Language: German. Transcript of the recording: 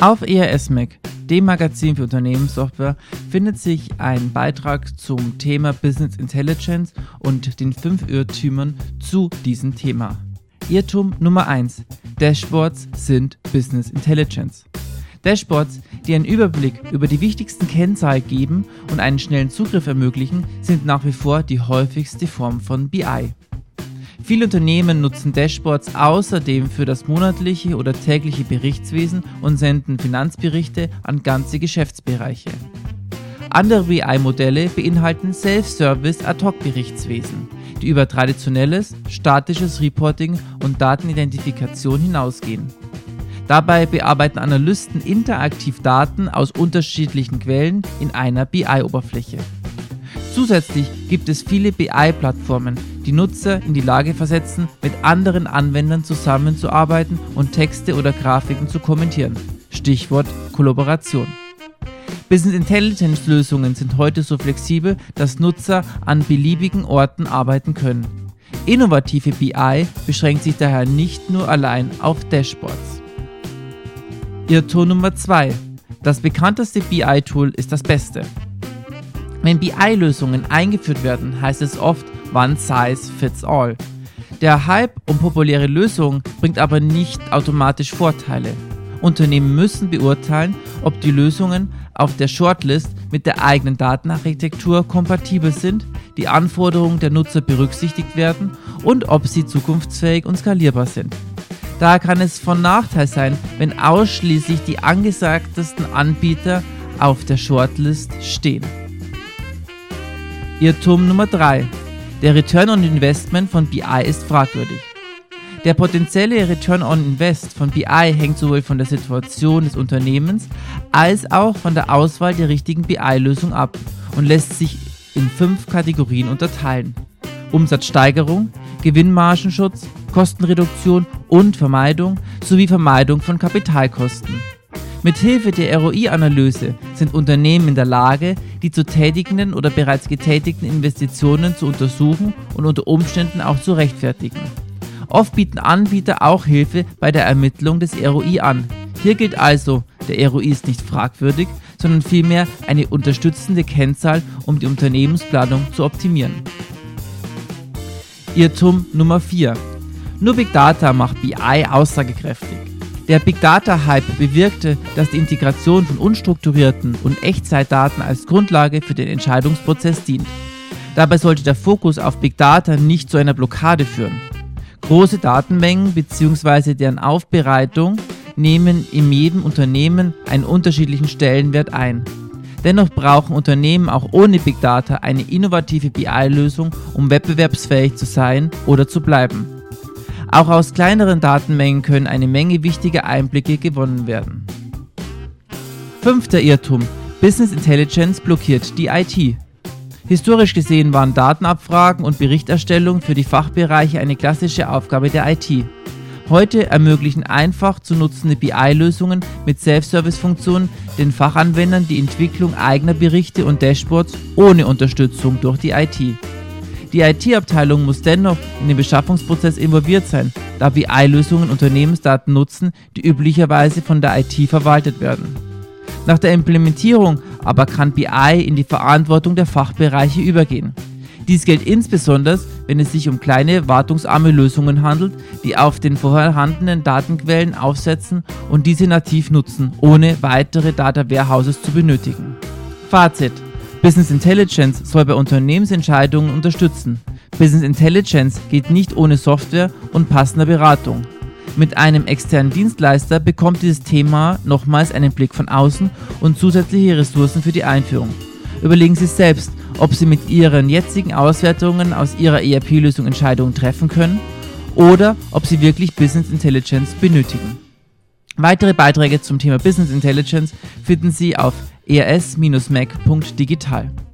Auf ERS-Mac, dem Magazin für Unternehmenssoftware, findet sich ein Beitrag zum Thema Business Intelligence und den fünf Irrtümern zu diesem Thema. Irrtum Nummer 1. Dashboards sind Business Intelligence. Dashboards, die einen Überblick über die wichtigsten Kennzahlen geben und einen schnellen Zugriff ermöglichen, sind nach wie vor die häufigste Form von BI. Viele Unternehmen nutzen Dashboards außerdem für das monatliche oder tägliche Berichtswesen und senden Finanzberichte an ganze Geschäftsbereiche. Andere BI-Modelle beinhalten Self-Service Ad-Hoc-Berichtswesen, die über traditionelles, statisches Reporting und Datenidentifikation hinausgehen. Dabei bearbeiten Analysten interaktiv Daten aus unterschiedlichen Quellen in einer BI-Oberfläche. Zusätzlich gibt es viele BI-Plattformen, die Nutzer in die Lage versetzen, mit anderen Anwendern zusammenzuarbeiten und Texte oder Grafiken zu kommentieren. Stichwort Kollaboration. Business Intelligence Lösungen sind heute so flexibel, dass Nutzer an beliebigen Orten arbeiten können. Innovative BI beschränkt sich daher nicht nur allein auf Dashboards. Irrtum Nummer 2. Das bekannteste BI-Tool ist das beste. Wenn BI-Lösungen eingeführt werden, heißt es oft One Size Fits All. Der Hype um populäre Lösungen bringt aber nicht automatisch Vorteile. Unternehmen müssen beurteilen, ob die Lösungen auf der Shortlist mit der eigenen Datenarchitektur kompatibel sind, die Anforderungen der Nutzer berücksichtigt werden und ob sie zukunftsfähig und skalierbar sind. Daher kann es von Nachteil sein, wenn ausschließlich die angesagtesten Anbieter auf der Shortlist stehen. Irrtum Nummer 3. Der Return on Investment von BI ist fragwürdig. Der potenzielle Return on Invest von BI hängt sowohl von der Situation des Unternehmens als auch von der Auswahl der richtigen BI-Lösung ab und lässt sich in fünf Kategorien unterteilen. Umsatzsteigerung, Gewinnmargenschutz, Kostenreduktion und Vermeidung sowie Vermeidung von Kapitalkosten. Mithilfe der ROI-Analyse sind Unternehmen in der Lage, die zu tätigenden oder bereits getätigten Investitionen zu untersuchen und unter Umständen auch zu rechtfertigen. Oft bieten Anbieter auch Hilfe bei der Ermittlung des ROI an. Hier gilt also, der ROI ist nicht fragwürdig, sondern vielmehr eine unterstützende Kennzahl, um die Unternehmensplanung zu optimieren. Irrtum Nummer 4. Nur Big Data macht BI aussagekräftig. Der Big Data Hype bewirkte, dass die Integration von unstrukturierten und Echtzeitdaten als Grundlage für den Entscheidungsprozess dient. Dabei sollte der Fokus auf Big Data nicht zu einer Blockade führen. Große Datenmengen bzw. deren Aufbereitung nehmen in jedem Unternehmen einen unterschiedlichen Stellenwert ein. Dennoch brauchen Unternehmen auch ohne Big Data eine innovative BI-Lösung, um wettbewerbsfähig zu sein oder zu bleiben. Auch aus kleineren Datenmengen können eine Menge wichtiger Einblicke gewonnen werden. Fünfter Irrtum. Business Intelligence blockiert die IT. Historisch gesehen waren Datenabfragen und Berichterstellung für die Fachbereiche eine klassische Aufgabe der IT. Heute ermöglichen einfach zu nutzende BI-Lösungen mit Self-Service-Funktionen den Fachanwendern die Entwicklung eigener Berichte und Dashboards ohne Unterstützung durch die IT. Die IT-Abteilung muss dennoch in den Beschaffungsprozess involviert sein, da BI-Lösungen Unternehmensdaten nutzen, die üblicherweise von der IT verwaltet werden. Nach der Implementierung aber kann BI in die Verantwortung der Fachbereiche übergehen. Dies gilt insbesondere, wenn es sich um kleine, wartungsarme Lösungen handelt, die auf den vorhandenen Datenquellen aufsetzen und diese nativ nutzen, ohne weitere Data Warehouses zu benötigen. Fazit Business Intelligence soll bei Unternehmensentscheidungen unterstützen. Business Intelligence geht nicht ohne Software und passender Beratung. Mit einem externen Dienstleister bekommt dieses Thema nochmals einen Blick von außen und zusätzliche Ressourcen für die Einführung. Überlegen Sie selbst, ob Sie mit Ihren jetzigen Auswertungen aus Ihrer ERP-Lösung Entscheidungen treffen können oder ob Sie wirklich Business Intelligence benötigen. Weitere Beiträge zum Thema Business Intelligence finden Sie auf ers-mac.digital.